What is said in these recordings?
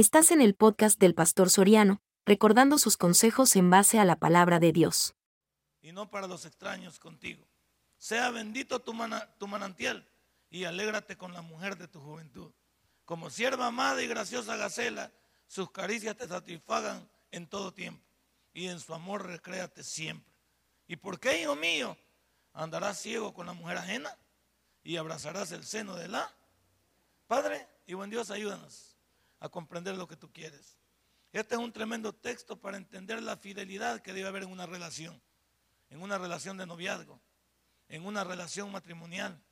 Estás en el podcast del Pastor Soriano, recordando sus consejos en base a la palabra de Dios. y no para los extraños contigo. Sea bendito tu, mana- tu manantial y alégrate con la mujer de tu juventud. Como sierva amada y graciosa Gacela, sus caricias te satisfagan en todo tiempo y en su amor recréate siempre. ¿Y por qué, hijo mío, andarás ciego con la mujer ajena y abrazarás el seno de la? Padre y buen Dios, ayúdanos a comprender lo que tú quieres. Este es un tremendo texto para entender la fidelidad que debe haber en una relación en una relación de noviazgo, en una relación matrimonial,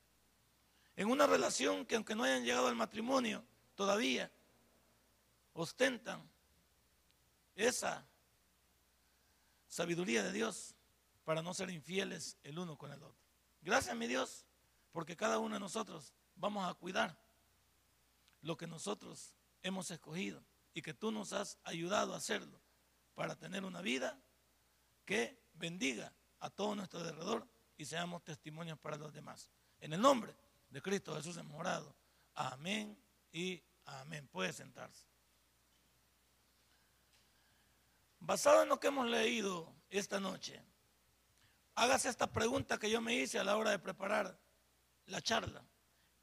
en una relación que aunque no hayan llegado al matrimonio todavía, ostentan esa sabiduría de Dios para no ser infieles el uno con el otro. Gracias mi Dios, porque cada uno de nosotros vamos a cuidar lo que nosotros hemos escogido y que tú nos has ayudado a hacerlo para tener una vida que bendiga a todo nuestro alrededor y seamos testimonios para los demás. En el nombre de Cristo Jesús hemos orado. Amén y amén. Puede sentarse. Basado en lo que hemos leído esta noche, hágase esta pregunta que yo me hice a la hora de preparar la charla.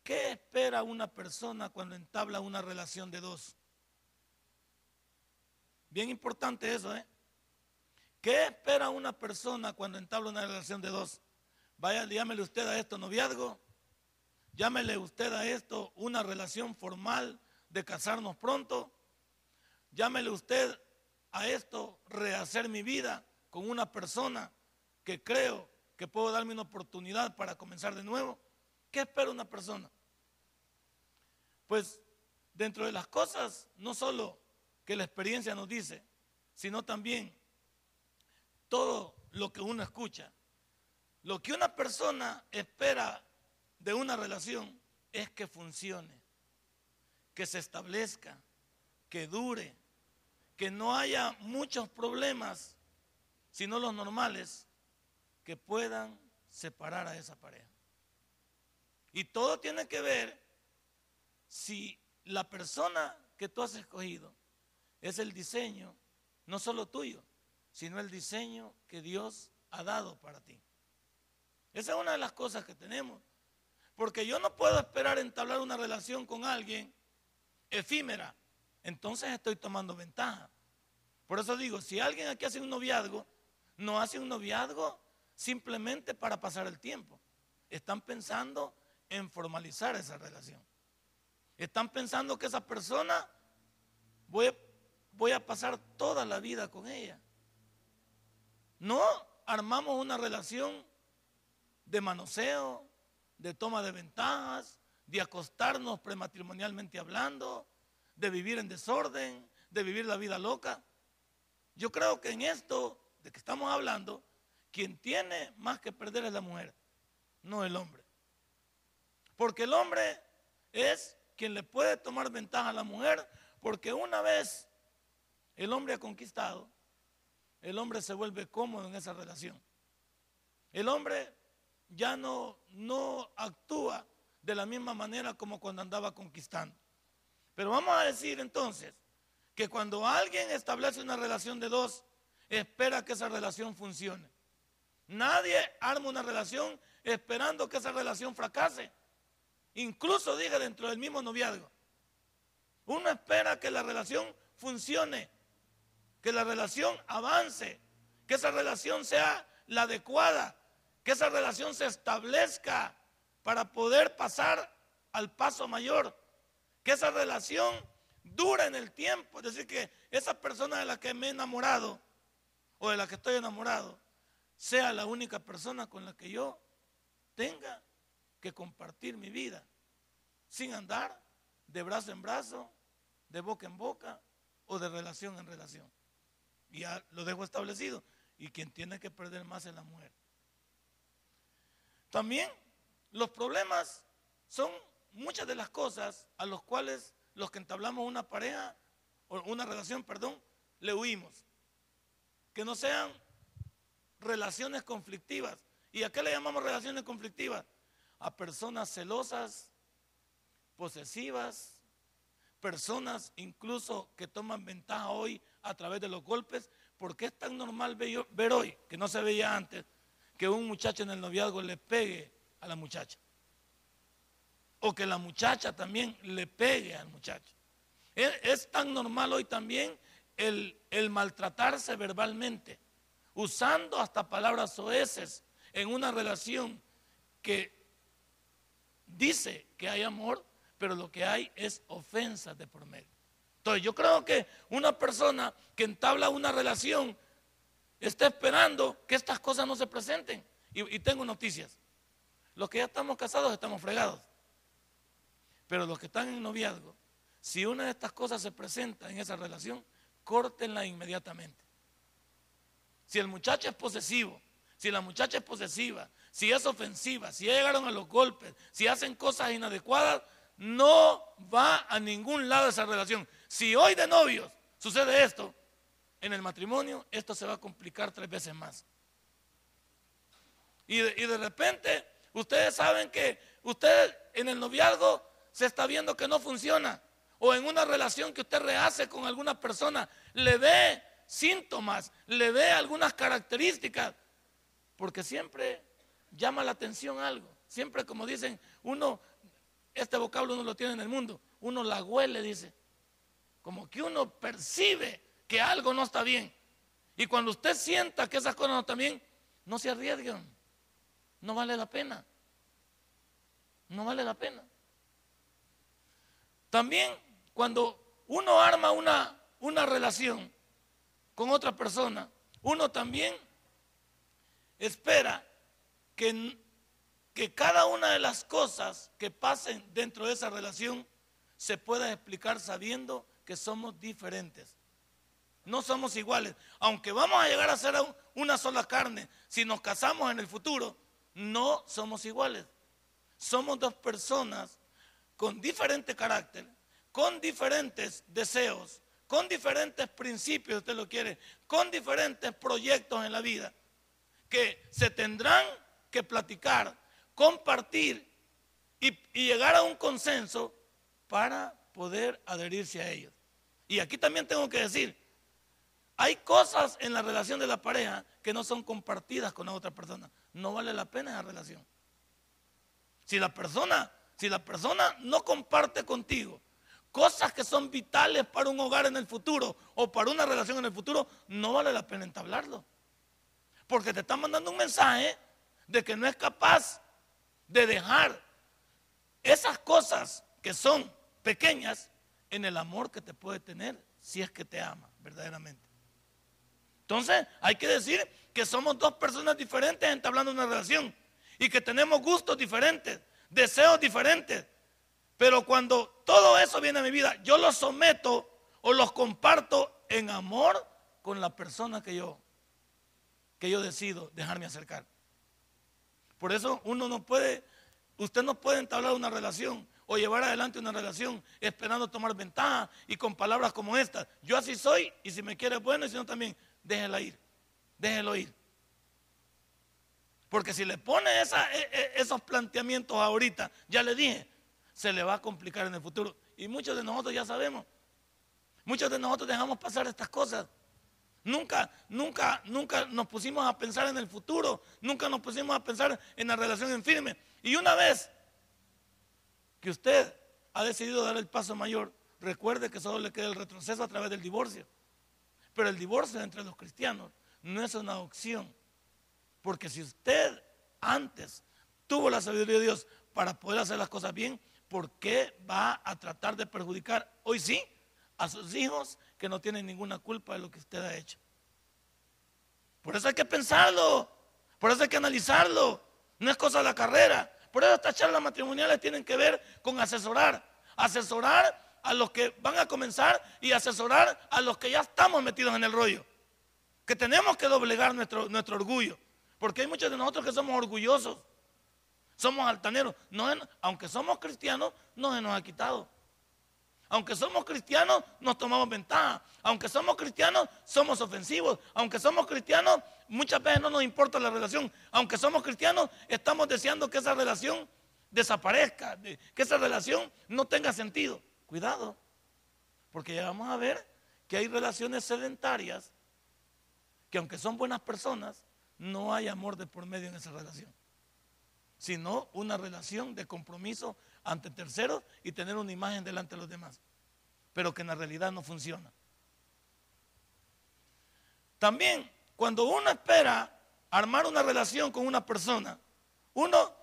¿Qué espera una persona cuando entabla una relación de dos? Bien importante eso, ¿eh? ¿Qué espera una persona cuando entabla una relación de dos? Vaya, llámele usted a esto noviazgo, llámele usted a esto una relación formal de casarnos pronto, llámele usted a esto rehacer mi vida con una persona que creo que puedo darme una oportunidad para comenzar de nuevo. ¿Qué espera una persona? Pues dentro de las cosas, no solo que la experiencia nos dice, sino también todo lo que uno escucha. Lo que una persona espera de una relación es que funcione, que se establezca, que dure, que no haya muchos problemas, sino los normales, que puedan separar a esa pareja. Y todo tiene que ver si la persona que tú has escogido es el diseño, no solo tuyo, sino el diseño que Dios ha dado para ti. Esa es una de las cosas que tenemos. Porque yo no puedo esperar entablar una relación con alguien efímera. Entonces estoy tomando ventaja. Por eso digo, si alguien aquí hace un noviazgo, no hace un noviazgo simplemente para pasar el tiempo. Están pensando en formalizar esa relación. Están pensando que esa persona voy voy a pasar toda la vida con ella. No armamos una relación de manoseo, de toma de ventajas, de acostarnos prematrimonialmente hablando, de vivir en desorden, de vivir la vida loca. Yo creo que en esto de que estamos hablando, quien tiene más que perder es la mujer, no el hombre. Porque el hombre es quien le puede tomar ventaja a la mujer, porque una vez el hombre ha conquistado, el hombre se vuelve cómodo en esa relación. El hombre ya no, no actúa de la misma manera como cuando andaba conquistando. Pero vamos a decir entonces que cuando alguien establece una relación de dos, espera que esa relación funcione. Nadie arma una relación esperando que esa relación fracase. Incluso diga dentro del mismo noviazgo. Uno espera que la relación funcione, que la relación avance, que esa relación sea la adecuada, que esa relación se establezca para poder pasar al paso mayor, que esa relación dure en el tiempo, es decir, que esa persona de la que me he enamorado o de la que estoy enamorado sea la única persona con la que yo tenga que compartir mi vida, sin andar de brazo en brazo, de boca en boca o de relación en relación. Ya lo dejo establecido. Y quien tiene que perder más es la mujer. También los problemas son muchas de las cosas a los cuales los que entablamos una pareja o una relación, perdón, le huimos. Que no sean relaciones conflictivas. ¿Y a qué le llamamos relaciones conflictivas? A personas celosas, posesivas, personas incluso que toman ventaja hoy a través de los golpes, porque es tan normal ver hoy, que no se veía antes, que un muchacho en el noviazgo le pegue a la muchacha. O que la muchacha también le pegue al muchacho. Es, tan normal hoy también el, maltratarse verbalmente, usando hasta palabras soeces en una relación que dice que hay amor, pero lo que hay es ofensas de por medio. Entonces yo creo que una persona que entabla una relación está esperando que estas cosas no se presenten. Y, y tengo noticias. Los que ya estamos casados estamos fregados. Pero los que están en noviazgo, si una de estas cosas se presenta en esa relación, córtenla inmediatamente. Si el muchacho es posesivo, si la muchacha es posesiva, si es ofensiva, si llegaron a los golpes, si hacen cosas inadecuadas, no va a ningún lado esa relación. Si hoy de novios sucede esto, en el matrimonio esto se va a complicar tres veces más. Y de, repente ustedes saben que usted en el noviazgo se está viendo que no funciona. O en una relación que usted rehace con alguna persona, le ve síntomas, le ve algunas características. Porque siempre llama la atención algo. Siempre como dicen, uno este vocablo uno lo tiene en el mundo. Uno la huele, dice. Como que uno percibe que algo no está bien. Y cuando usted sienta que esas cosas no están bien, no se arriesguen. No vale la pena. No vale la pena. También cuando uno arma una, una relación con otra persona, uno también espera que que cada una de las cosas que pasen dentro de esa relación se pueda explicar sabiendo que somos diferentes. No somos iguales. Aunque vamos a llegar a ser una sola carne, si nos casamos en el futuro, no somos iguales. Somos dos personas con diferente carácter, con diferentes deseos, con diferentes principios, usted lo quiere, con diferentes proyectos en la vida, que se tendrán que platicar compartir y, llegar a un consenso para poder adherirse a ellos. Y aquí también tengo que decir, hay cosas en la relación de la pareja que no son compartidas con la otra persona. No vale la pena esa relación. Si la persona, si la persona no comparte contigo cosas que son vitales para un hogar en el futuro o para una relación en el futuro, no vale la pena entablarlo. Porque te está mandando un mensaje de que no es capaz de dejar esas cosas que son pequeñas en el amor que te puede tener si es que te ama verdaderamente. Entonces hay que decir que somos dos personas diferentes entablando una relación y que tenemos gustos diferentes, deseos diferentes. Pero cuando todo eso viene a mi vida, yo los someto o los comparto en amor con la persona que yo que yo decido dejarme acercar. Por eso uno no puede, usted no puede entablar una relación o llevar adelante una relación esperando tomar ventaja y con palabras como estas. Yo así soy y si me quiere bueno y si no también, déjela ir, déjelo ir. Porque si le pone e, e, esos planteamientos ahorita, ya le dije, se le va a complicar en el futuro. Y muchos de nosotros ya sabemos. Muchos de nosotros dejamos pasar estas cosas. Nunca, nunca, nunca nos pusimos a pensar en el futuro. Nunca nos pusimos a pensar en la relación en firme. Y una vez que usted ha decidido dar el paso mayor, recuerde que solo le queda el retroceso a través del divorcio. Pero el divorcio entre los cristianos no es una opción. Porque si usted antes tuvo la sabiduría de Dios para poder hacer las cosas bien, ¿por qué va a tratar de perjudicar hoy sí a sus hijos que no tienen ninguna culpa de lo que usted ha hecho. Por eso hay que pensarlo, por eso hay que analizarlo. No es cosa de la carrera. Por eso estas charlas matrimoniales tienen que ver con asesorar. Asesorar a los que van a comenzar y asesorar a los que ya estamos metidos en el rollo. Que tenemos que doblegar nuestro, nuestro orgullo. Porque hay muchos de nosotros que somos orgullosos. Somos altaneros. No, aunque somos cristianos, no se nos ha quitado. Aunque somos cristianos, nos tomamos ventaja. Aunque somos cristianos, somos ofensivos. Aunque somos cristianos, muchas veces no nos importa la relación. Aunque somos cristianos, estamos deseando que esa relación desaparezca, que esa relación no tenga sentido. Cuidado, Porque ya vamos a ver que hay relaciones sedentarias que aunque son buenas personas, no hay amor de por medio en esa relación, sino una relación de compromiso ante terceros y tener una imagen delante de los demás, pero que en la realidad no funciona. También, cuando uno espera armar una relación con una persona, uno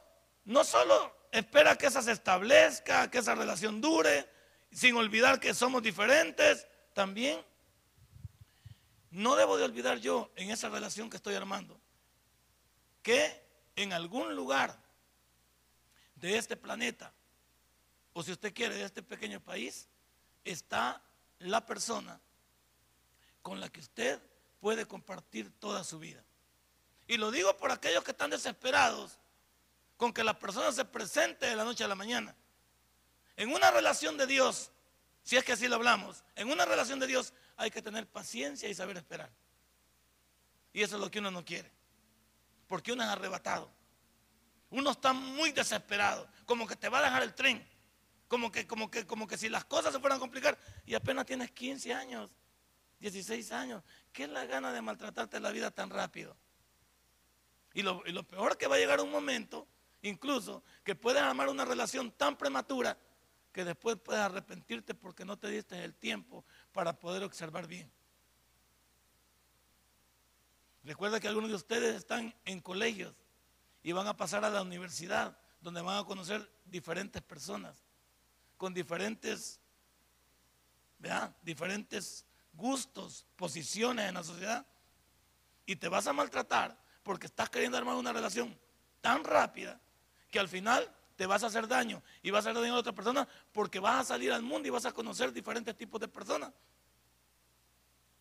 no solo espera que esa se establezca, que esa relación dure, sin olvidar que somos diferentes, también no debo de olvidar yo en esa relación que estoy armando que en algún lugar de este planeta, o si usted quiere, de este pequeño país, está la persona con la que usted puede compartir toda su vida. Y lo digo por aquellos que están desesperados con que la persona se presente de la noche a la mañana. En una relación de Dios, si es que así lo hablamos, en una relación de Dios hay que tener paciencia y saber esperar. Y eso es lo que uno no quiere. Porque uno es arrebatado. Uno está muy desesperado, como que te va a dejar el tren. Como que, como que, como que si las cosas se fueran a complicar y apenas tienes 15 años, 16 años, ¿qué es la gana de maltratarte la vida tan rápido? Y lo, y lo peor que va a llegar un momento, incluso, que puedes amar una relación tan prematura que después puedes arrepentirte porque no te diste el tiempo para poder observar bien. Recuerda que algunos de ustedes están en colegios y van a pasar a la universidad, donde van a conocer diferentes personas, con diferentes, diferentes gustos, posiciones en la sociedad. Y te vas a maltratar porque estás queriendo armar una relación tan rápida que al final te vas a hacer daño y vas a hacer daño a otra persona porque vas a salir al mundo y vas a conocer diferentes tipos de personas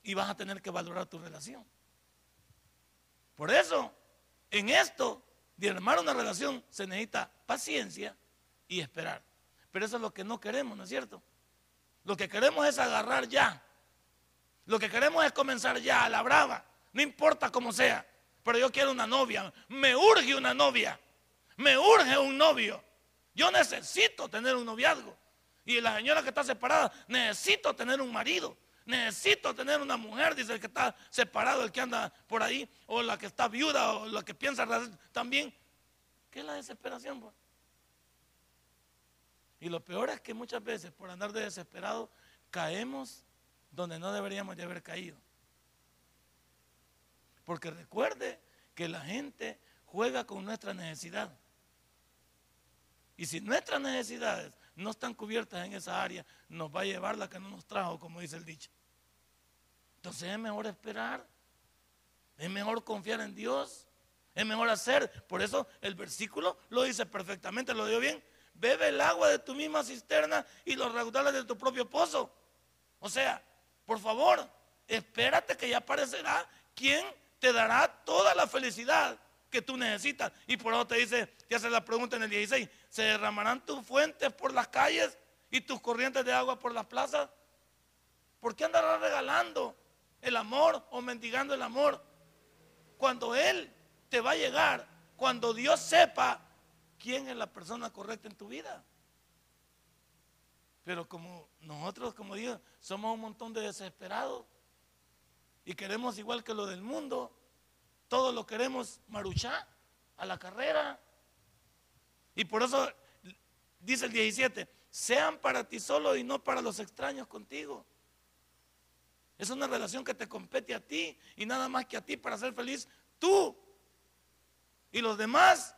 y vas a tener que valorar tu relación. Por eso, en esto de armar una relación se necesita paciencia y esperar. Pero eso es lo que no queremos, ¿no es cierto? Lo que queremos es agarrar ya. Lo que queremos es comenzar ya a la brava. No importa cómo sea. Pero yo quiero una novia. Me urge una novia. Me urge un novio. Yo necesito tener un noviazgo. Y la señora que está separada, necesito tener un marido. Necesito tener una mujer, dice el que está separado, el que anda por ahí, o la que está viuda, o la que piensa también. ¿Qué es la desesperación? Pues? Y lo peor es que muchas veces por andar de desesperado caemos donde no deberíamos de haber caído. Porque recuerde que la gente juega con nuestra necesidad. Y si nuestras necesidades no están cubiertas en esa área, nos va a llevar la que no nos trajo, como dice el dicho. Entonces es mejor esperar, es mejor confiar en Dios, es mejor hacer. Por eso el versículo lo dice perfectamente, lo dio bien. Bebe el agua de tu misma cisterna y los raudales de tu propio pozo. O sea, por favor, espérate que ya aparecerá quien te dará toda la felicidad que tú necesitas. Y por eso te dice, te hace la pregunta en el 16, ¿se derramarán tus fuentes por las calles y tus corrientes de agua por las plazas? ¿Por qué andarás regalando el amor o mendigando el amor? Cuando Él te va a llegar, cuando Dios sepa quién es la persona correcta en tu vida. Pero como nosotros, como digo, somos un montón de desesperados y queremos igual que lo del mundo, todo lo queremos maruchar a la carrera. Y por eso dice el 17, sean para ti solo y no para los extraños contigo. Es una relación que te compete a ti y nada más que a ti para ser feliz tú. Y los demás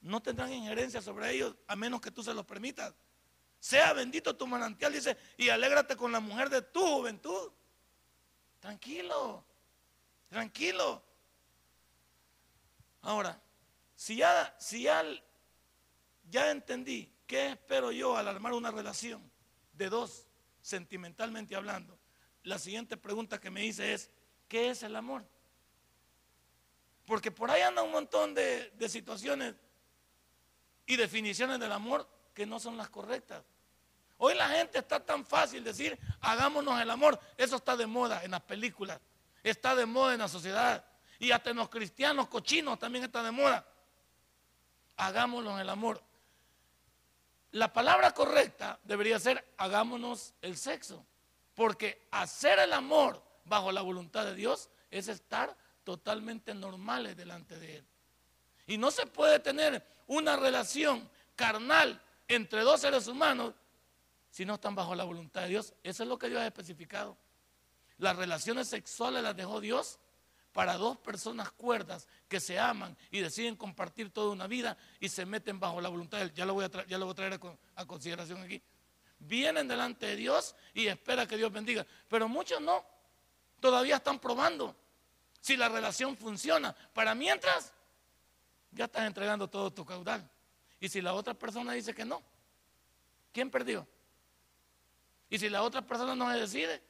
no tendrán injerencia sobre ellos a menos que tú se los permitas. Sea bendito tu manantial, dice, y alégrate con la mujer de tu juventud. Tranquilo, tranquilo. Ahora, si ya, si ya, ya entendí qué espero yo al armar una relación de dos, sentimentalmente hablando, la siguiente pregunta que me hice es, ¿qué es el amor? Porque por ahí anda un montón de, de situaciones y definiciones del amor que no son las correctas. Hoy la gente está tan fácil decir, hagámonos el amor. Eso está de moda en las películas, está de moda en la sociedad. Y hasta en los cristianos cochinos también está de moda. Hagámoslo en el amor. la palabra correcta debería ser hagámonos el sexo. Porque hacer el amor bajo la voluntad de Dios es estar totalmente normales delante de Él. Y no se puede tener una relación carnal entre dos seres humanos si no están bajo la voluntad de Dios. Eso es lo que Dios ha especificado. Las relaciones sexuales las dejó Dios para dos personas cuerdas que se aman y deciden compartir toda una vida y se meten bajo la voluntad de Él. Ya lo voy a, ya lo voy a traer a, consideración aquí. Vienen delante de Dios y espera que Dios bendiga. Pero muchos no. Todavía están probando si la relación funciona. Para mientras, ya estás entregando todo tu caudal. Y si la otra persona dice que no, ¿quién perdió? Y si la otra persona no se decide,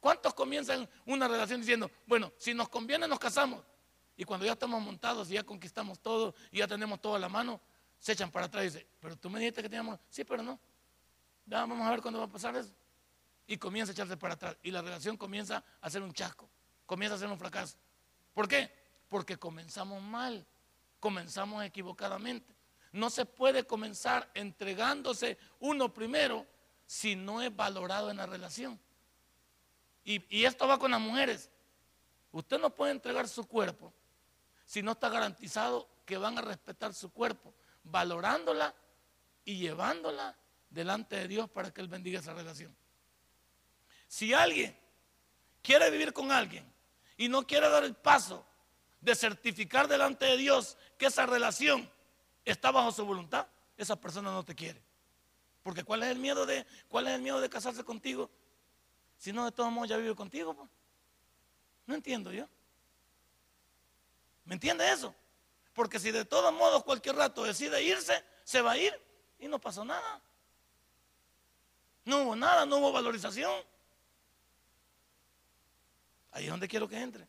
¿cuántos comienzan una relación diciendo, bueno, si nos conviene nos casamos? Y cuando ya estamos montados y ya conquistamos todo y ya tenemos todo a la mano, se echan para atrás y dicen, pero tú me dijiste que teníamos, sí, pero no. Ya vamos a ver cuándo va a pasar eso. Y comienza a echarse para atrás. Y la relación comienza a ser un chasco, comienza a ser un fracaso. ¿Por qué? Porque comenzamos mal, comenzamos equivocadamente. No se puede comenzar entregándose uno primero si no es valorado en la relación. Y, esto va con las mujeres. Usted no puede entregar su cuerpo si no está garantizado que van a respetar su cuerpo, valorándola y llevándola delante de Dios para que Él bendiga esa relación. Si alguien quiere vivir con alguien y no quiere dar el paso de certificar delante de Dios que esa relación está bajo su voluntad, esa persona no te quiere. Porque ¿cuál es el miedo de, cuál es el miedo de casarse contigo? Si no, de todos modos ya vive contigo. Pues. No entiendo yo. ¿Me entiende eso? Porque si de todos modos cualquier rato decide irse, se va a ir y no pasó nada. No hubo nada, no hubo valorización. Ahí es donde quiero que entre.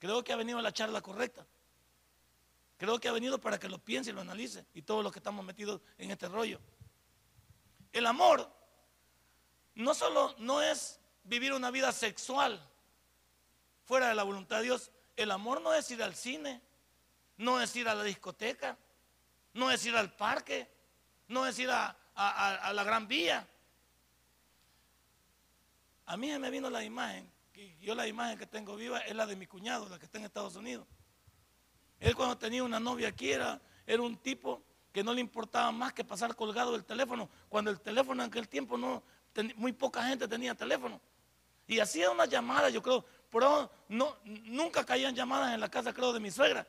Creo que ha venido la charla correcta. Creo que ha venido para que lo piense y lo analice. Y todos los que estamos metidos en este rollo. El amor no solo no es vivir una vida sexual fuera de la voluntad de Dios, el amor no es ir al cine, no es ir a la discoteca, no es ir al parque, no es ir a, la gran vía. A mí me vino la imagen, yo la imagen que tengo viva es la de mi cuñado, la que está en Estados Unidos. Él cuando tenía una novia aquí era, era un tipo que no le importaba más que pasar colgado del teléfono, cuando el teléfono en aquel tiempo no, muy poca gente tenía teléfono. Y hacía una llamada, yo creo, pero no, nunca caían llamadas en la casa, creo, de mi suegra,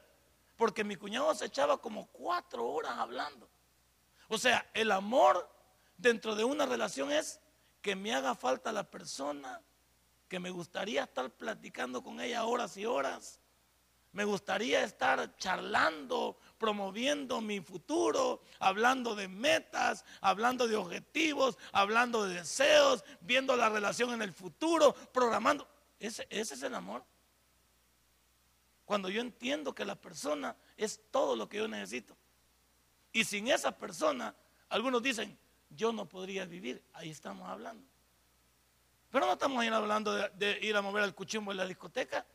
porque mi cuñado se echaba como cuatro horas hablando. O sea, el amor dentro de una relación es que me haga falta la persona, que me gustaría estar platicando con ella horas y horas, me gustaría estar charlando, promoviendo mi futuro, hablando de metas, hablando de objetivos, hablando de deseos, viendo la relación en el futuro, programando. Ese, ese es el amor. Cuando yo entiendo que la persona es todo lo que yo necesito. Y sin esa persona, algunos dicen, yo no podría vivir. Ahí estamos hablando. Pero no estamos hablando de, de ir a mover el cuchumbo en la discoteca.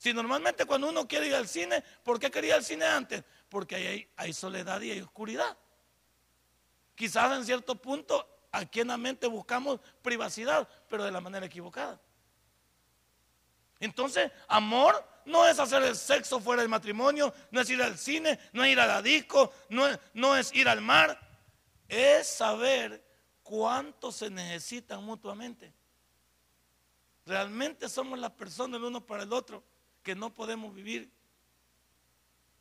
Si normalmente cuando uno quiere ir al cine, ¿por qué quería ir al cine antes? Porque hay, hay soledad y hay oscuridad. Quizás en cierto punto aquí en la mente buscamos privacidad, pero de la manera equivocada. Entonces, amor no es hacer el sexo fuera del matrimonio, no es ir al cine, no es ir a la disco, no es ir al mar. Es saber cuánto se necesitan mutuamente. Realmente somos las personas el uno para el otro que no podemos vivir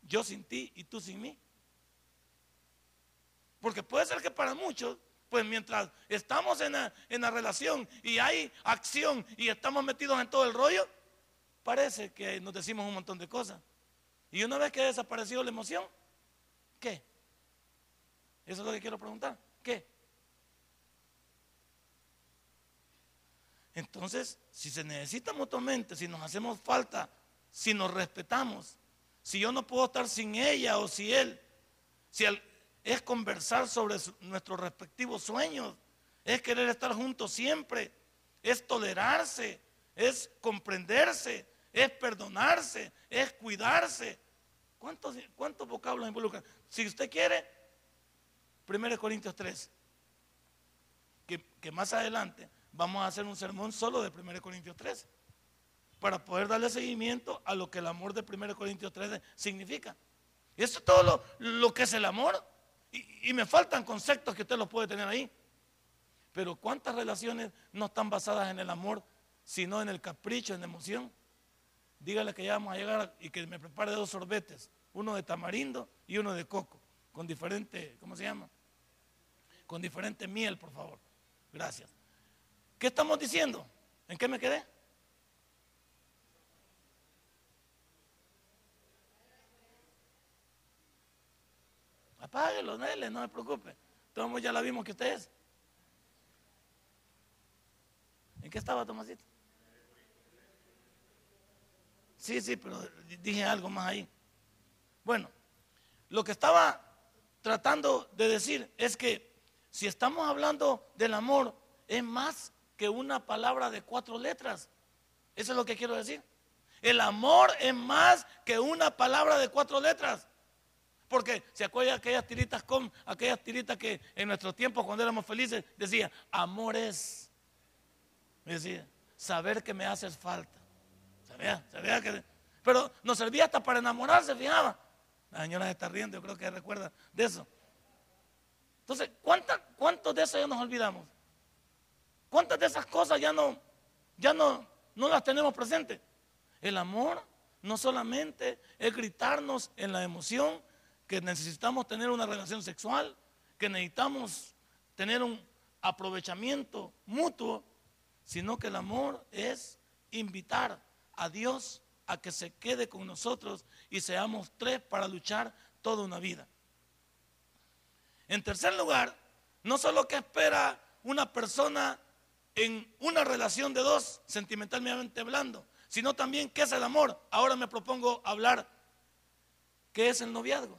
yo sin ti y tú sin mí. Porque puede ser que para muchos, pues mientras estamos en la, en la relación y hay acción y estamos metidos en todo el rollo, parece que nos decimos un montón de cosas. Y una vez que ha desaparecido la emoción, ¿qué? Eso es lo que quiero preguntar. ¿Qué? Entonces, si se necesita mutuamente, si nos hacemos falta si nos respetamos. Si yo no puedo estar sin ella o si él, si es conversar sobre nuestros respectivos sueños, es querer estar juntos siempre, es tolerarse, es comprenderse, es perdonarse, es cuidarse. ¿Cuántos, cuántos vocablos involucran? Si usted quiere, 1 Corintios 3, que, que más adelante vamos a hacer un sermón solo de 1 Corintios 13 para poder darle seguimiento a lo que el amor de 1 Corintios 13 significa. Y eso es todo lo, que es el amor. Y, me faltan conceptos que usted los puede tener ahí. Pero ¿cuántas relaciones no están basadas en el amor, sino en el capricho, en la emoción? Dígale que ya vamos a llegar y que me prepare dos sorbetes, uno de tamarindo y uno de coco, con diferente, ¿cómo se llama? Con diferente miel, por favor. Gracias. ¿Qué estamos diciendo? ¿En qué me quedé? Apáguelo, Nele, no me preocupe. Todos ya la vimos que usted es. ¿En qué estaba Tomasito? Sí, sí, pero dije algo más ahí. Bueno, lo que estaba tratando de decir es que si estamos hablando del amor, es más que una palabra de cuatro letras. Eso es lo que quiero decir. El amor es más que una palabra de cuatro letras. Porque se acuerdan aquellas tiritas con aquellas tiritas que en nuestro tiempo cuando éramos felices decía, amor es. Decía, saber que me haces falta. ¿Sabía? ¿Sabía que? Pero nos servía hasta para enamorarse, fijaba. La señora se está riendo, yo creo que recuerda de eso. Entonces, ¿cuántos de eso ya nos olvidamos? ¿Cuántas de esas cosas ya no, ya no, no las tenemos presentes? El amor no solamente es gritarnos en la emoción que necesitamos tener una relación sexual, que necesitamos tener un aprovechamiento mutuo, sino que el amor es invitar a Dios a que se quede con nosotros y seamos tres para luchar toda una vida. En tercer lugar, no solo que espera una persona en una relación de dos, sentimentalmente hablando, sino también qué es el amor. Ahora me propongo hablar qué es el noviazgo.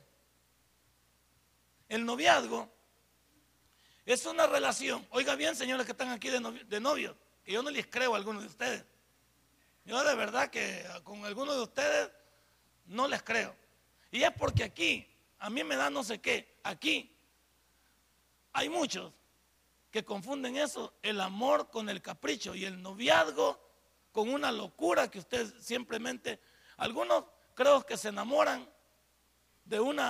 El noviazgo es una relación, oiga bien señores que están aquí de novio, que yo no les creo a algunos de ustedes. Yo de verdad que con algunos de ustedes no les creo. Y es porque aquí, a mí me da no sé qué, aquí hay muchos que confunden eso, el amor con el capricho y el noviazgo con una locura que usted simplemente, algunos creo que se enamoran de un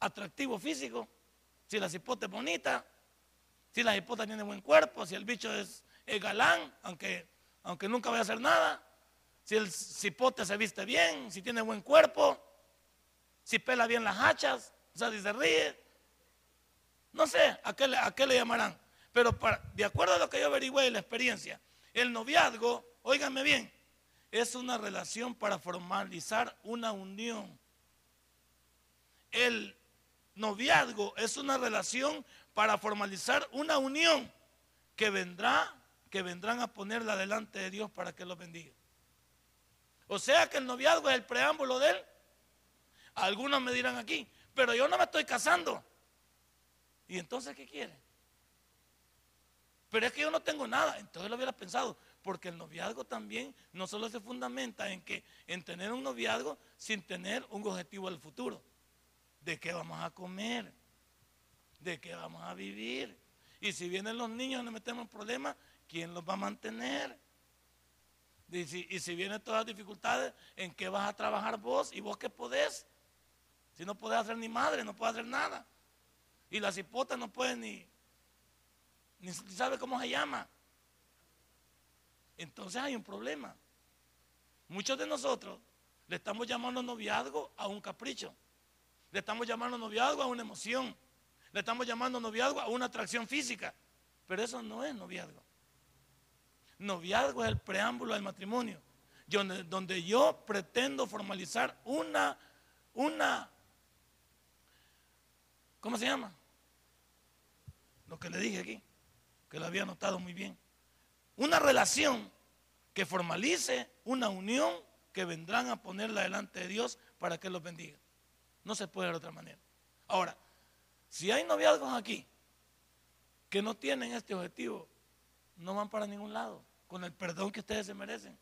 atractivo físico, si la cipote es bonita, si la cipota tiene buen cuerpo, si el bicho es, galán, aunque aunque nunca voy a hacer nada. Si el cipote se viste bien, si tiene buen cuerpo, si pela bien las hachas, o sea, si se ríe. No sé a qué, a qué le llamarán. Pero de acuerdo a lo que yo averigüé de la experiencia, el noviazgo, óiganme bien, es una relación para formalizar una unión. El noviazgo es una relación para formalizar una unión que vendrá que vendrán a ponerla delante de Dios para que los bendiga. O sea que el noviazgo es el preámbulo de él. Algunos me dirán aquí, pero yo no me estoy casando. ¿Y entonces qué quiere? Pero es que yo no tengo nada. Entonces lo hubiera pensado, porque el noviazgo también no solo se fundamenta en que en tener un noviazgo sin tener un objetivo al futuro. ¿De qué vamos a comer? ¿De qué vamos a vivir? Y si vienen los niños nos metemos en problemas, ¿quién los va a mantener? Y si, y si vienen todas las dificultades, ¿en qué vas a trabajar vos? ¿Y vos qué podés? Si no podés hacer ni madre, no podés hacer nada. Y la cipota no puede ni, ni sabe cómo se llama. Entonces hay un problema. Muchos de nosotros le estamos llamando noviazgo a un capricho. Le estamos llamando noviazgo a una emoción. Le estamos llamando noviazgo a una atracción física. Pero eso no es noviazgo. Noviazgo es el preámbulo del matrimonio, donde, yo pretendo formalizar una, una, ¿cómo se llama? Lo que le dije aquí, que lo había notado muy bien. Una relación que formalice una unión que vendrán a ponerla delante de Dios para que los bendiga. No se puede de otra manera. Ahora, si hay noviazgos aquí que no tienen este objetivo, no van para ningún lado, con el perdón que ustedes se merecen.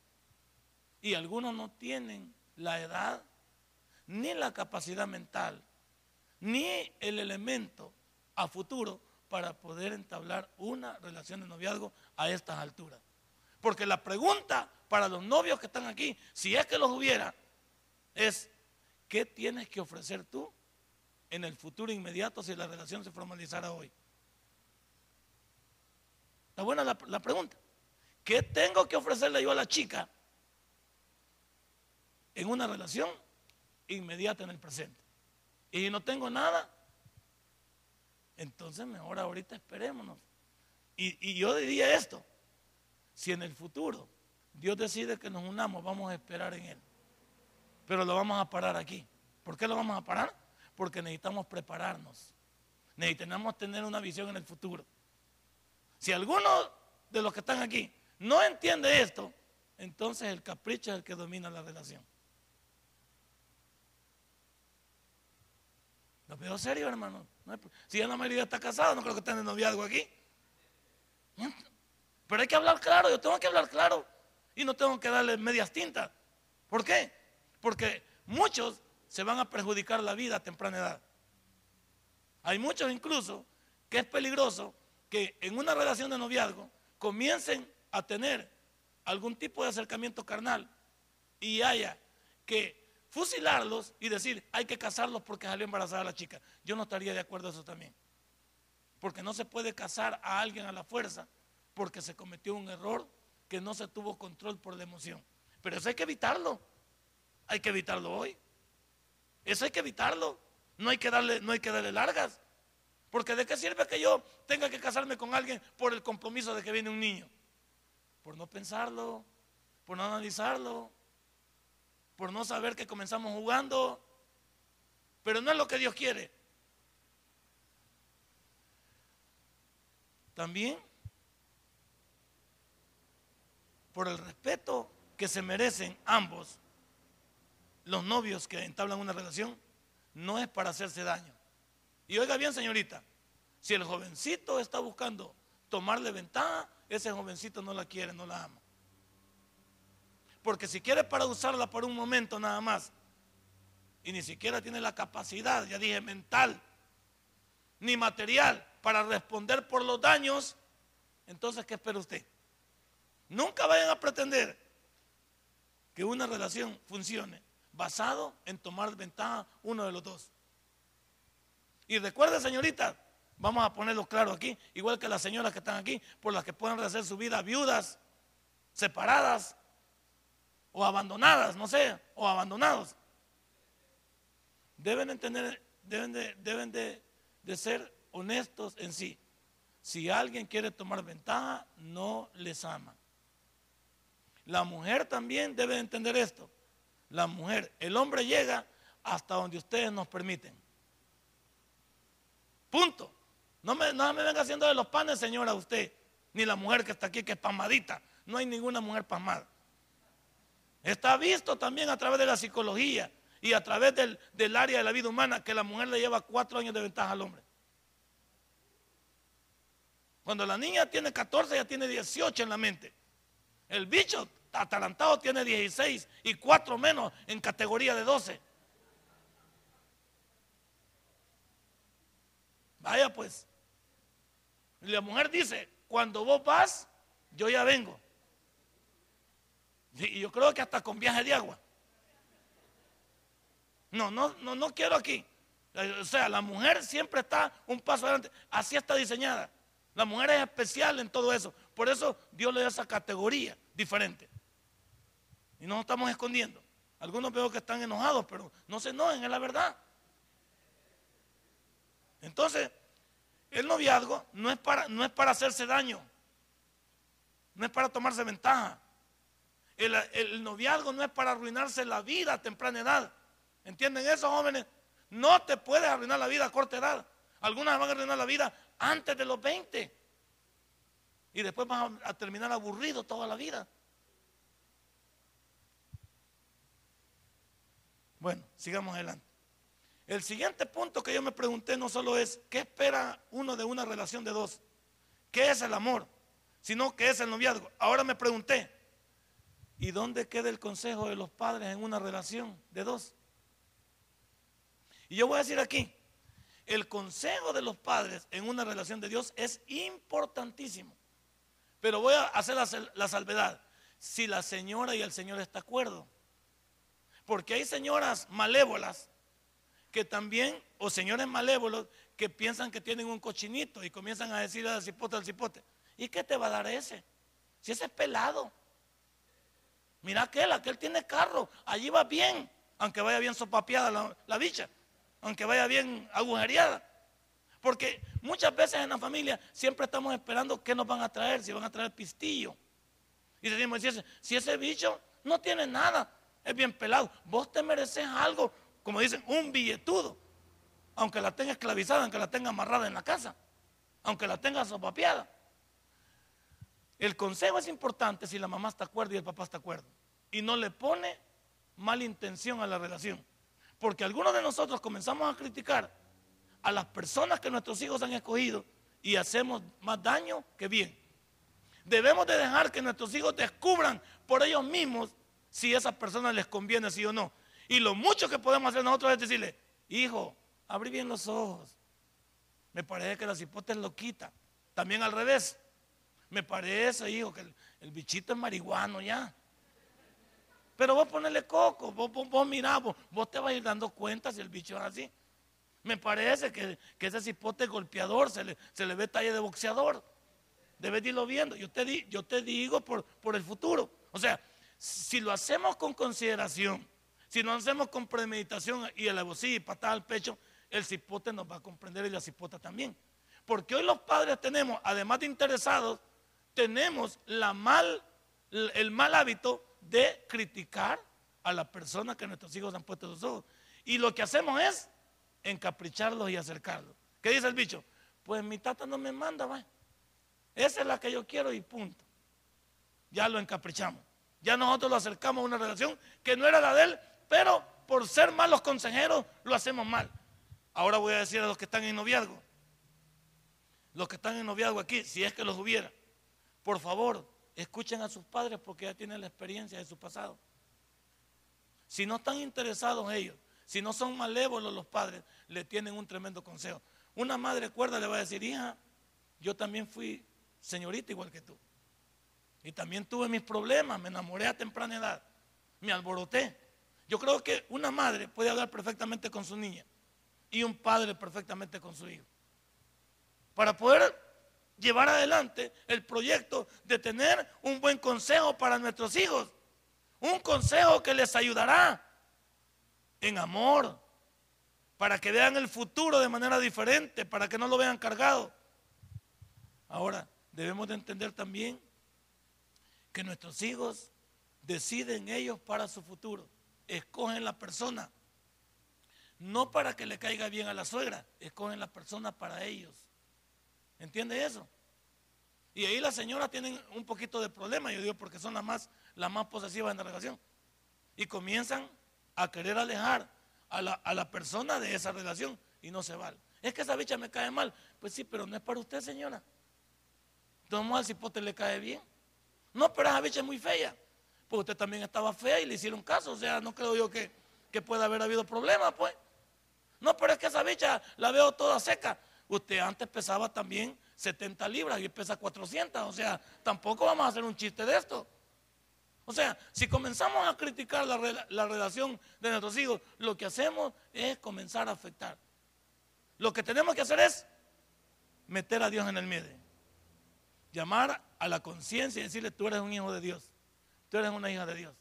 Y algunos no tienen la edad, ni la capacidad mental, ni el elemento a futuro para poder entablar una relación de noviazgo a estas alturas. Porque la pregunta para los novios que están aquí, si es que los hubiera, es, ¿qué tienes que ofrecer tú en el futuro inmediato si la relación se formalizara hoy? Está buena la, la pregunta. ¿Qué tengo que ofrecerle yo a la chica en una relación inmediata en el presente? Y no tengo nada, entonces mejor ahorita esperémonos. Y, y, yo diría esto, si en el futuro Dios decide que nos unamos, vamos a esperar en Él. Pero lo vamos a parar aquí. ¿Por qué lo vamos a parar? Porque necesitamos prepararnos. Necesitamos tener una visión en el futuro. Si alguno de los que están aquí no entiende esto, entonces el capricho es el que domina la relación. Lo veo serio, hermano. si ya la mayoría está casada, no creo que estén de noviazgo aquí. Pero hay que hablar claro, yo tengo que hablar claro. Y no tengo que darle medias tintas. ¿Por qué? Porque muchos se van a perjudicar la vida a temprana edad. Hay muchos incluso que es peligroso que en una relación de noviazgo comiencen a tener algún tipo de acercamiento carnal y haya que fusilarlos y decir, hay que casarlos porque salió embarazada la chica. Yo no estaría de acuerdo a eso también. Porque no se puede casar a alguien a la fuerza porque se cometió un error que no se tuvo control por la emoción. Pero eso hay que evitarlo. Hay que evitarlo hoy. Eso hay que evitarlo. No hay que darle, no hay que darle largas. Porque de qué sirve que yo tenga que casarme con alguien por el compromiso de que viene un niño. Por no pensarlo, por no analizarlo, por no saber que comenzamos jugando, pero no es lo que Dios quiere. También por el respeto que se merecen ambos, los novios que entablan una relación, no es para hacerse daño. Y oiga bien, señorita, si el jovencito está buscando tomarle ventaja, ese jovencito no la quiere, no la ama. Porque si quiere para usarla por un momento nada más, y ni siquiera tiene la capacidad, ya dije, mental, ni material para responder por los daños, entonces, ¿qué espera usted? Nunca vayan a pretender que una relación funcione basado en tomar ventaja uno de los dos. Y recuerde, señorita, vamos a ponerlo claro aquí, igual que las señoras que están aquí, por las que pueden hacer su vida viudas, separadas, o abandonadas, no sé, o abandonados. Deben, entender, deben, de, deben de, de ser honestos en sí. Si alguien quiere tomar ventaja, no les ama. La mujer también debe entender esto. La mujer, el hombre llega hasta donde ustedes nos permiten. Punto. No me, no me venga haciendo de los panes, señora, usted. Ni la mujer que está aquí, que es pasmadita. No hay ninguna mujer pasmada. Está visto también a través de la psicología y a través del, del, área de la vida humana que la mujer le lleva cuatro años de ventaja al hombre. Cuando la niña tiene 14, ya tiene 18 en la mente. El bicho atalantado tiene 16 y cuatro menos en categoría de 12. Vaya pues. Y la mujer dice, cuando vos vas, yo ya vengo. Y yo creo que hasta con viaje de agua. No, no, no, no quiero aquí. O sea, la mujer siempre está un paso adelante. Así está diseñada. La mujer es especial en todo eso. Por eso Dios le da esa categoría diferente. Y no nos estamos escondiendo. Algunos veo que están enojados, pero no se enojen, es la verdad. Entonces, el noviazgo no es para, no es para hacerse daño. No es para tomarse ventaja. El, noviazgo no es para arruinarse la vida a temprana edad. ¿Entienden eso, jóvenes? No te puedes arruinar la vida a corta edad. Algunas van a arruinar la vida antes de los 20. Y después van a, terminar aburridos toda la vida. Bueno, sigamos adelante. El siguiente punto que yo me pregunté no solo es, ¿qué espera uno de una relación de dos? ¿Qué es el amor? Sino, ¿qué es el noviazgo? Ahora me pregunté, ¿Y dónde queda el consejo de los padres en una relación de dos? Y yo voy a decir aquí, el consejo de los padres en una relación de Dios es importantísimo. Pero voy a hacer la, salvedad. Si la señora y el señor está de acuerdo. Porque hay señoras malévolas que también, o señores malévolos, que piensan que tienen un cochinito y comienzan a decir al cipote al cipote, ¿y qué te va a dar ese? Si ese es pelado. Mira aquel, aquel tiene carro, allí va bien, aunque vaya bien sopapeada la, la bicha, aunque vaya bien agujereada. Porque muchas veces en la familia siempre estamos esperando qué nos van a traer, si van a traer pistillo. Y decimos, si ese, si ese bicho no tiene nada, es bien pelado, vos te mereces algo, como dicen, un billetudo, aunque la tenga esclavizada, aunque la tenga amarrada en la casa, aunque la tenga sopapeada. El consejo es importante si la mamá está acuerdo y el papá está acuerdo. Y no le pone mala intención a la relación. Porque algunos de nosotros comenzamos a criticar a las personas que nuestros hijos han escogido y hacemos más daño que bien. Debemos de dejar que nuestros hijos descubran por ellos mismos si a esas personas les conviene, sí o no. Y lo mucho que podemos hacer nosotros es decirle, hijo, abrí bien los ojos. Me parece que la cipote lo quita. También al revés. Me parece, hijo, que el, bichito es marihuano ya. Pero vos ponerle coco, vos, vos, vos vos, te vas a ir dando cuenta si el bicho es así. Me parece que, ese cipote golpeador se le, se le ve talla de boxeador. Debes irlo viendo. Yo te, yo te digo por, por el futuro. O sea, si lo hacemos con consideración, si lo hacemos con premeditación y el y patada al pecho, el cipote nos va a comprender y la cipota también. Porque hoy los padres tenemos, además de interesados, tenemos la mal, el mal hábito de criticar a la persona que nuestros hijos han puesto sus ojos. Y lo que hacemos es encapricharlos y acercarlos. ¿Qué dice el bicho? Pues mi tata no me manda, va. Esa es la que yo quiero y punto. Ya lo encaprichamos. Ya nosotros lo acercamos a una relación que no era la de él, pero por ser malos consejeros lo hacemos mal. Ahora voy a decir a los que están en noviazgo, los que están en noviazgo aquí, si es que los hubiera, por favor, escuchen a sus padres porque ya tienen la experiencia de su pasado. Si no están interesados ellos, si no son malévolos los padres, le tienen un tremendo consejo. Una madre cuerda le va a decir, hija, yo también fui señorita igual que tú. Y también tuve mis problemas, me enamoré a temprana edad, me alboroté. Yo creo que una madre puede hablar perfectamente con su niña y un padre perfectamente con su hijo. Para poder llevar adelante el proyecto de tener un buen consejo para nuestros hijos. Un consejo que les ayudará en amor, para que vean el futuro de manera diferente, para que no lo vean cargado. Ahora, debemos de entender también que nuestros hijos deciden ellos para su futuro, escogen la persona, no para que le caiga bien a la suegra, escogen la persona para ellos. ¿Entiende eso? Y ahí las señoras tienen un poquito de problema, yo digo, porque son las más, las más posesivas en la relación. Y comienzan a querer alejar a la, a la persona de esa relación y no se vale. Es que esa bicha me cae mal. Pues sí, pero no es para usted, señora. Entonces, al cipote le cae bien. No, pero esa bicha es muy fea. Pues usted también estaba fea y le hicieron caso. O sea, no creo yo que, que pueda haber habido problema, pues. No, pero es que esa bicha la veo toda seca. Usted antes pesaba también 70 libras y pesa 400. O sea, tampoco vamos a hacer un chiste de esto. O sea, si comenzamos a criticar la, la, relación de nuestros hijos, lo que hacemos es comenzar a afectar. Lo que tenemos que hacer es meter a Dios en el medio. Llamar a la conciencia y decirle, tú eres un hijo de Dios, tú eres una hija de Dios.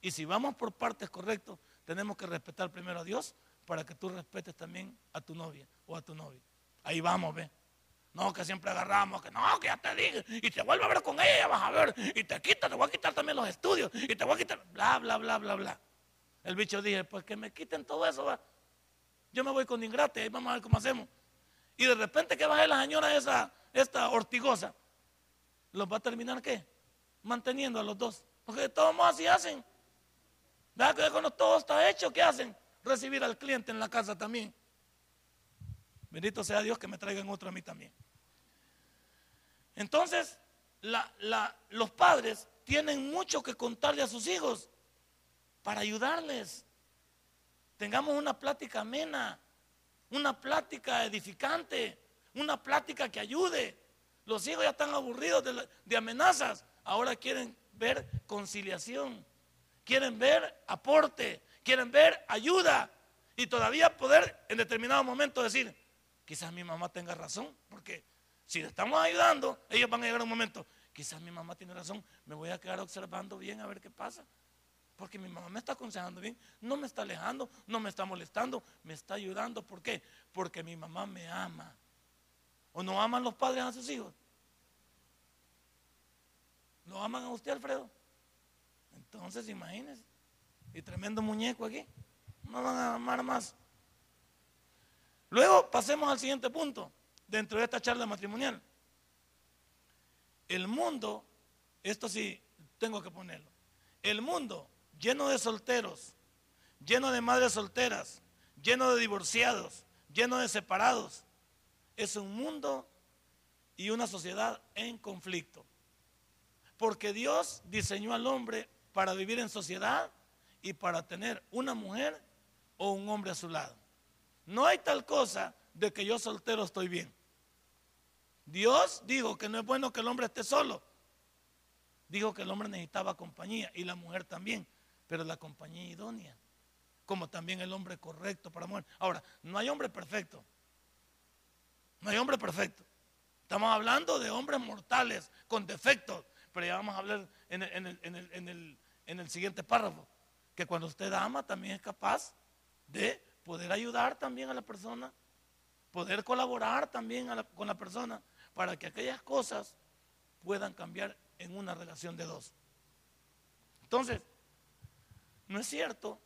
Y si vamos por partes correctas, tenemos que respetar primero a Dios para que tú respetes también a tu novia o a tu novio. Ahí vamos, ve. No, que siempre agarramos, que no, que ya te dije, y te vuelvo a ver con ella, vas a ver, y te quita, te voy a quitar también los estudios, y te voy a quitar, bla, bla, bla, bla, bla. El bicho dije, pues que me quiten todo eso, va. Yo me voy con ingrate, ahí vamos a ver cómo hacemos. Y de repente que baje la señora esa, esta ortigosa, ¿los va a terminar qué? Manteniendo a los dos. Porque todos modos así hacen. ¿Verdad que cuando todo está hecho, qué hacen? Recibir al cliente en la casa también. Bendito sea Dios que me traigan otro a mí también. Entonces, los padres tienen mucho que contarle a sus hijos para ayudarles. Tengamos una plática amena. una plática edificante, una plática que ayude. Los hijos ya están aburridos de, amenazas, ahora quieren ver conciliación, quieren ver aporte, quieren ver ayuda y todavía poder en determinado momento decir, quizás mi mamá tenga razón, porque si le estamos ayudando, ellos van a llegar a un momento, quizás mi mamá tiene razón, me voy a quedar observando bien a ver qué pasa. Porque mi mamá me está aconsejando bien, no me está alejando, no me está molestando, me está ayudando. ¿Por qué? Porque mi mamá me ama. ¿O no aman los padres a sus hijos? ¿Lo aman a usted, Alfredo? Entonces, imagínese. Y tremendo muñeco aquí. No van a amar más. Luego pasemos al siguiente punto dentro de esta charla matrimonial. El mundo, esto sí tengo que ponerlo, el mundo lleno de solteros, lleno de madres solteras, lleno de divorciados, lleno de separados, es un mundo y una sociedad en conflicto. Porque Dios diseñó al hombre para vivir en sociedad y para tener una mujer o un hombre a su lado. No hay tal cosa de que yo soltero estoy bien. Dios dijo que no es bueno que el hombre esté solo. Dijo que el hombre necesitaba compañía y la mujer también, pero la compañía idónea, como también el hombre correcto para mujer. Ahora, no hay hombre perfecto. No hay hombre perfecto. Estamos hablando de hombres mortales con defectos, pero ya vamos a hablar en el, en el siguiente párrafo, que cuando usted ama también es capaz de poder ayudar también a la persona, poder colaborar también con la persona para que aquellas cosas puedan cambiar en una relación de dos. Entonces, no es cierto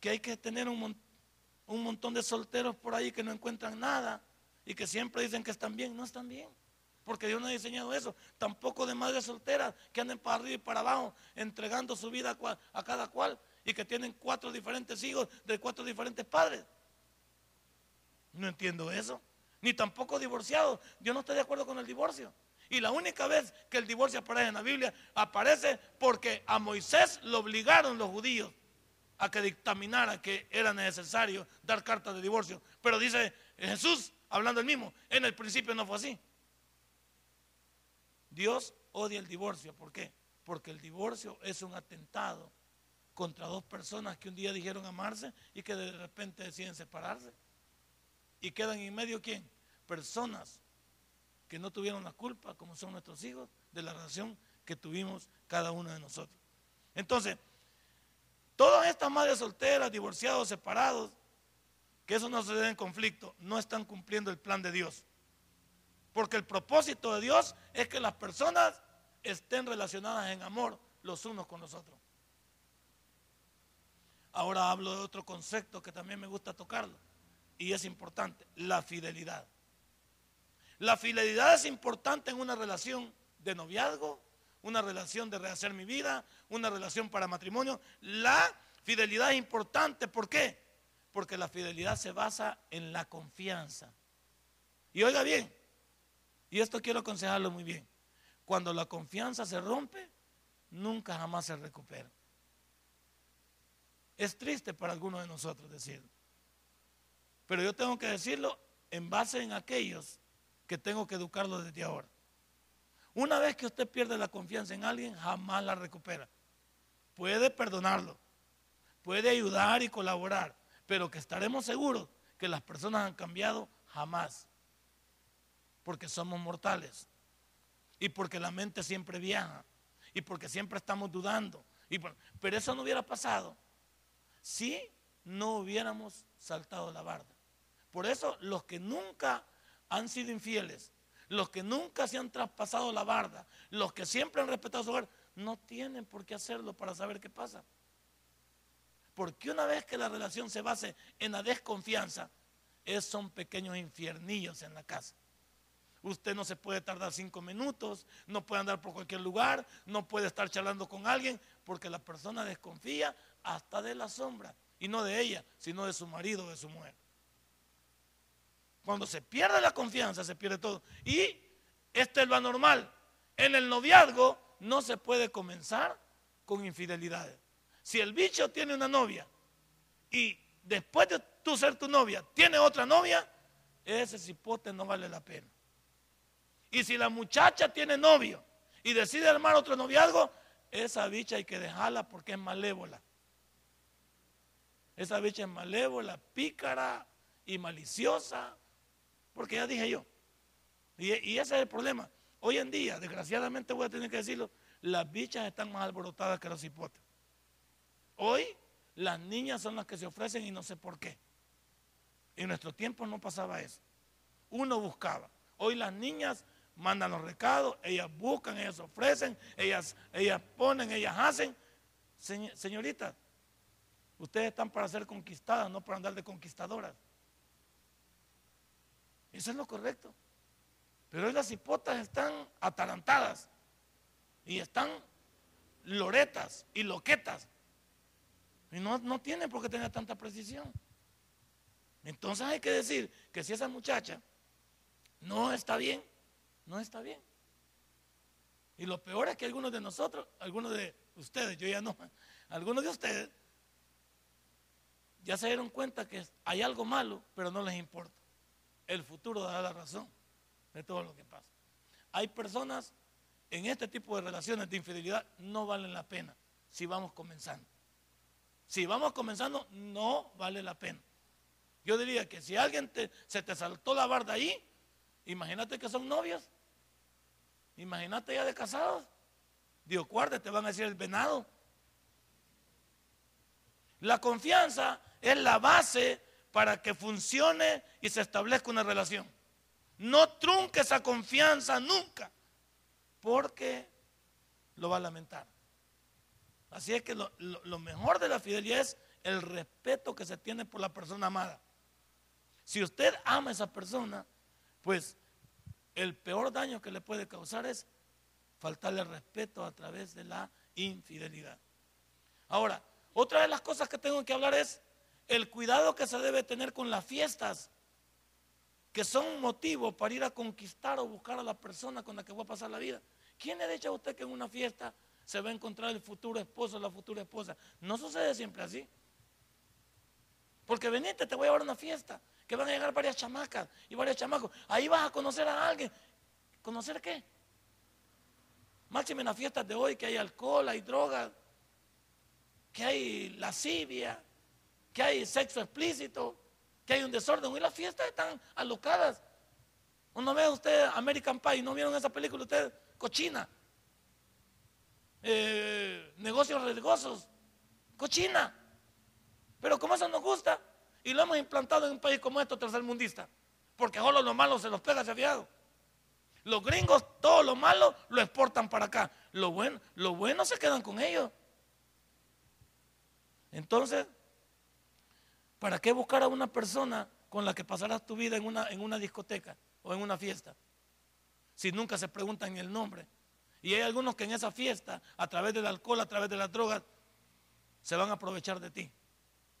que hay que tener un, montón de solteros por ahí que no encuentran nada y que siempre dicen que están bien, no están bien porque Dios no ha diseñado eso. Tampoco de madres solteras que anden para arriba y para abajo, entregando su vida a cada cual y que tienen cuatro diferentes hijos de cuatro diferentes padres. No entiendo eso. Ni tampoco divorciados. Yo no estoy de acuerdo con el divorcio. Y la única vez que el divorcio aparece en la Biblia aparece porque a Moisés lo obligaron los judíos a que dictaminara que era necesario dar carta de divorcio. Pero dice Jesús, hablando el mismo, en el principio no fue así. Dios odia el divorcio. ¿Por qué? Porque el divorcio es un atentado contra dos personas que un día dijeron amarse y que de repente deciden separarse. Y quedan en medio quién? Personas que no tuvieron la culpa, como son nuestros hijos, de la relación que tuvimos cada uno de nosotros. Entonces, todas estas madres solteras, divorciados, separados, que eso no se debe en conflicto, no están cumpliendo el plan de Dios. Porque el propósito de Dios es que las personas estén relacionadas en amor los unos con los otros. Ahora hablo de otro concepto que también me gusta tocarlo y es importante, la fidelidad. La fidelidad es importante en una relación de noviazgo, una relación de rehacer mi vida, una relación para matrimonio. La fidelidad es importante, ¿por qué? Porque la fidelidad se basa en la confianza. Y oiga bien, y esto quiero aconsejarlo muy bien, cuando la confianza se rompe, nunca jamás se recupera. Es triste para algunos de nosotros decirlo. Pero yo tengo que decirlo en base en aquellos que tengo que educarlo desde ahora. Una vez que usted pierde la confianza en alguien, jamás la recupera. Puede perdonarlo, puede ayudar y colaborar, pero que estaremos seguros que las personas han cambiado jamás. Porque somos mortales. Y porque la mente siempre viaja. Y porque siempre estamos dudando. pero eso no hubiera pasado si no hubiéramos saltado la barda. Por eso los que nunca han sido infieles, los que nunca se han traspasado la barda, los que siempre han respetado su hogar, no tienen por qué hacerlo para saber qué pasa. Porque una vez que la relación se base en la desconfianza, es, son pequeños infiernillos en la casa. Usted no se puede tardar cinco minutos, no puede andar por cualquier lugar, no puede estar charlando con alguien, porque la persona desconfía hasta de la sombra, y no de ella, sino de su marido o de su mujer. Cuando se pierde la confianza, se pierde todo. Y este es lo anormal. En el noviazgo no se puede comenzar con infidelidades. Si el bicho tiene una novia y después de tú ser tu novia, tiene otra novia, ese cipote no vale la pena. Y si la muchacha tiene novio y decide armar otro noviazgo, esa bicha hay que dejarla porque es malévola. Esa bicha es malévola, pícara y maliciosa, porque ya dije yo. Y, ese es el problema. Hoy en día, desgraciadamente voy a tener que decirlo, las bichas están más alborotadas que los cipotes. Hoy las niñas son las que se ofrecen y no sé por qué. En nuestro tiempo no pasaba eso. Uno buscaba. Hoy las niñas mandan los recados, ellas buscan, ellas ofrecen, ellas, ellas ponen, ellas hacen. señoritas, ustedes están para ser conquistadas, no para andar de conquistadoras. Eso es lo correcto. Pero hoy las hipotas están atarantadas y están loretas y loquetas. Y no, no tienen por qué tener tanta precisión. Entonces hay que decir que si esa muchacha no está bien, no está bien. Y lo peor es que algunos de nosotros, algunos de ustedes, yo ya no, algunos de ustedes ya se dieron cuenta que hay algo malo, pero no les importa. El futuro dará la razón de todo lo que pasa. Hay personas en este tipo de relaciones de infidelidad no valen la pena si vamos comenzando. Si vamos comenzando, no vale la pena. Yo diría que si alguien se te saltó la barda ahí, imagínate que son novios. Imagínate ya de casados. Dios guarde, te van a decir el venado. La confianza es la base para que funcione y se establezca una relación. No trunque esa confianza nunca, porque lo va a lamentar. Así es que lo, mejor de la fidelidad es el respeto que se tiene por la persona amada. Si usted ama a esa persona, pues el peor daño que le puede causar es faltarle respeto a través de la infidelidad. Ahora, otra de las cosas que tengo que hablar es el cuidado que se debe tener con las fiestas, que son motivo para ir a conquistar o buscar a la persona con la que va a pasar la vida. ¿Quién le dicho a usted que en una fiesta se va a encontrar el futuro esposo o la futura esposa? No sucede siempre así. Porque venite, te voy a llevar a una fiesta que van a llegar varias chamacas y varios chamacos. Ahí vas a conocer a alguien. ¿Conocer qué? Máxime en las fiestas de hoy que hay alcohol, hay drogas, que hay lascivia, que hay sexo explícito, que hay un desorden. Hoy las fiestas están alocadas. Uno ve usted American Pie, ¿no vieron esa película ustedes? Cochina. Eh, negocios riesgosos. Cochina. Pero como eso nos gusta, y lo hemos implantado en un país como este, tercermundista. Porque solo lo malo se los pega fiado. Los gringos, todo lo malo lo exportan para acá. Lo bueno, lo bueno se quedan con ellos. Entonces, ¿para qué buscar a una persona con la que pasarás tu vida en una, en una discoteca o en una fiesta? Si nunca se preguntan el nombre. Y hay algunos que en esa fiesta, a través del alcohol, a través de las drogas, se van a aprovechar de ti.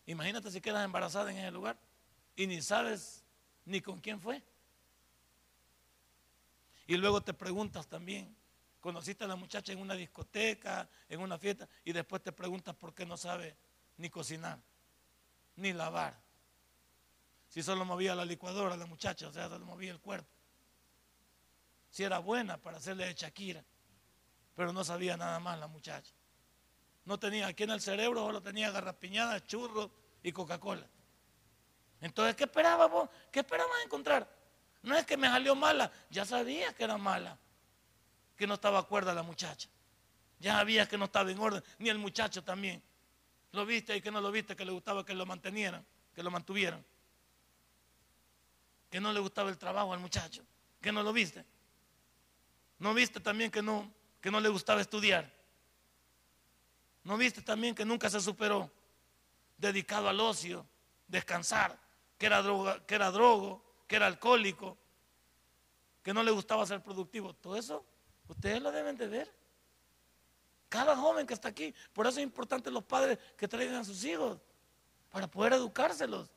Imagínate si quedas embarazada en ese lugar y ni sabes ni con quién fue. Y luego te preguntas también, conociste a la muchacha en una discoteca, en una fiesta, y después te preguntas por qué no sabe ni cocinar, ni lavar. Si solo movía la licuadora la muchacha, o sea, solo movía el cuerpo. Si era buena para hacerle de Shakira, pero no sabía nada más la muchacha. No tenía aquí en el cerebro, solo tenía garrapiñadas, churros y Coca-Cola. Entonces, ¿qué esperaba vos? ¿Qué esperabas encontrar? No es que me salió mala, ya sabía que era mala, que no estaba acuerda la muchacha. Ya sabía que no estaba en orden, ni el muchacho también. Lo viste y que no lo viste, que le gustaba que lo mantenieran, que lo mantuvieran. Que no le gustaba el trabajo al muchacho, que no lo viste. No viste también que no, que no le gustaba estudiar. ¿No viste también que nunca se superó? Dedicado al ocio, descansar, que era, droga, que era drogo, que era alcohólico, que no le gustaba ser productivo. Todo eso ustedes lo deben de ver. Cada joven que está aquí, por eso es importante los padres que traigan a sus hijos, para poder educárselos.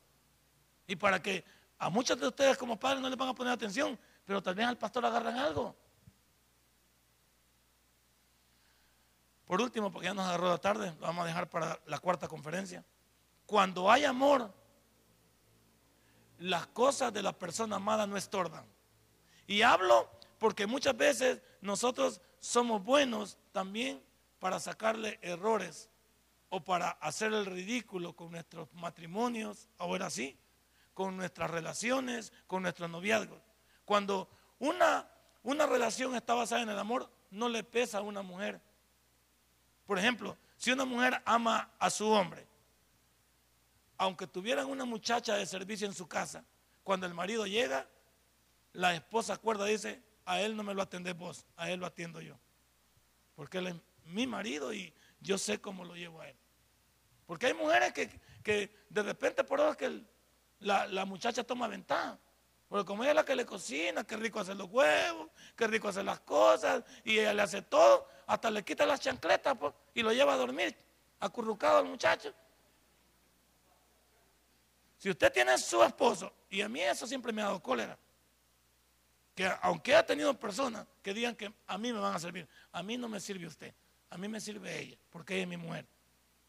Y para que a muchos de ustedes como padres no les van a poner atención, pero tal vez al pastor agarran algo. Por último, porque ya nos agarró la tarde, lo vamos a dejar para la cuarta conferencia. Cuando hay amor, las cosas de la persona amada no estorban. Y hablo porque muchas veces nosotros somos buenos también para sacarle errores o para hacer el ridículo con nuestros matrimonios, ahora sí, con nuestras relaciones, con nuestros noviazgos. Cuando una, una relación está basada en el amor, no le pesa a una mujer. Por ejemplo, si una mujer ama a su hombre, aunque tuvieran una muchacha de servicio en su casa, cuando el marido llega, la esposa acuerda, dice, a él no me lo atendés vos, a él lo atiendo yo. Porque él mi marido y yo sé cómo lo llevo a él. Porque hay mujeres que, de repente por eso que la, la, muchacha toma ventaja. Porque como ella es la que le cocina, qué rico hacer los huevos, qué rico hacer las cosas, y ella le hace todo, hasta le quita las chancletas pues, y lo lleva a dormir, acurrucado al muchacho. Si usted tiene su esposo, y a mí eso siempre me ha dado cólera, que aunque ha tenido personas que digan que a mí me van a servir, a mí no me sirve usted, a mí me sirve ella, porque ella es mi mujer,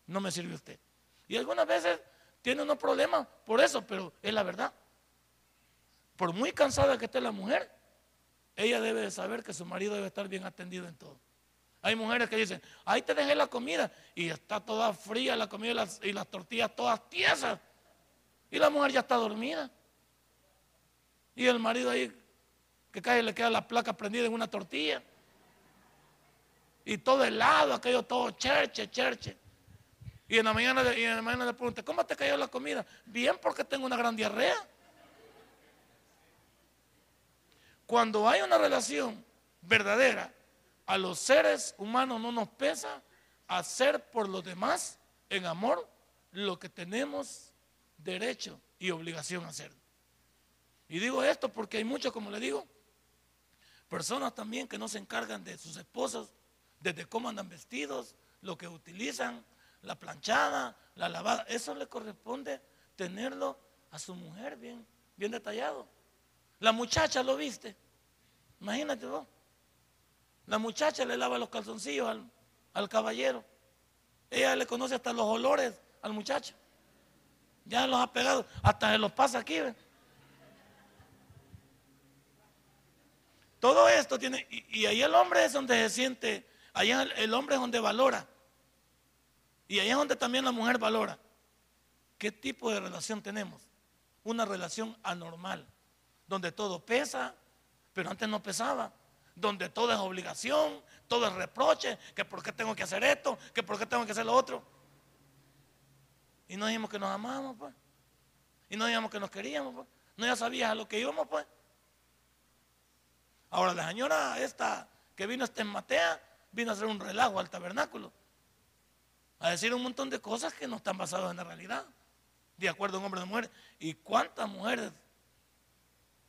no me sirve usted. Y algunas veces tiene unos problemas por eso, pero es la verdad. Por muy cansada que esté la mujer, ella debe de saber que su marido debe estar bien atendido en todo. Hay mujeres que dicen, ahí te dejé la comida y está toda fría la comida y las, y las tortillas todas tiesas. Y la mujer ya está dormida. Y el marido ahí que cae le queda la placa prendida en una tortilla. Y todo helado, aquello todo cherche, cherche. Y en la mañana, y en la mañana le pregunté, ¿cómo te cayó la comida? Bien, porque tengo una gran diarrea. Cuando hay una relación verdadera, a los seres humanos no nos pesa hacer por los demás en amor lo que tenemos derecho y obligación a hacer. Y digo esto porque hay muchos, como le digo, Personas también que no se encargan de sus esposos, desde cómo andan vestidos, lo que utilizan, la planchada, la lavada. Eso le corresponde tenerlo a su mujer bien, bien detallado. La muchacha lo viste. Imagínate vos. La muchacha le lava los calzoncillos al, al caballero. Ella le conoce hasta los olores al muchacho. Ya los ha pegado, hasta se los pasa aquí. Todo esto tiene, y, ahí el hombre es donde se siente, allá el, hombre es donde valora. Y ahí es donde también la mujer valora. ¿Qué tipo de relación tenemos? Una relación anormal, donde todo pesa, pero antes no pesaba. Donde todo es obligación, todo es reproche, que por qué tengo que hacer esto, que por qué tengo que hacer lo otro. Y no dijimos que nos amábamos, pues. Y no dijimos que nos queríamos, pues. No ya sabías a lo que íbamos, pues. Ahora la señora esta que vino esta en Matea, vino a hacer un relajo al tabernáculo. A decir un montón de cosas que no están basadas en la realidad. De acuerdo a un hombre de mujer. ¿Y cuántas mujeres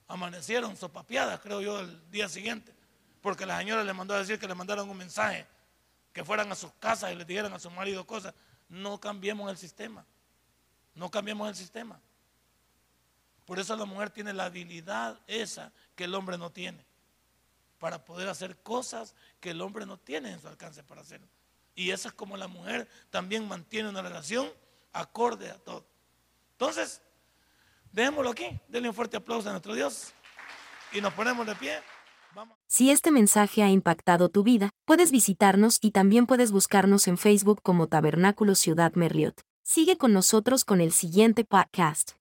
amanecieron sopapeadas, creo yo, el día siguiente? Porque la señora le mandó a decir que le mandaron un mensaje, que fueran a sus casas y le dijeran a su marido cosas. No cambiemos el sistema. No cambiemos el sistema. Por eso la mujer tiene la habilidad esa que el hombre no tiene para poder hacer cosas que el hombre no tiene en su alcance para hacer. Y esa es como la mujer también mantiene una relación acorde a todo. Entonces, dejémoslo aquí. Denle un fuerte aplauso a nuestro Dios y nos ponemos de pie. Vamos. Si este mensaje ha impactado tu vida, puedes visitarnos y también puedes buscarnos en Facebook como Tabernáculo Ciudad Merliot. Sigue con nosotros con el siguiente podcast.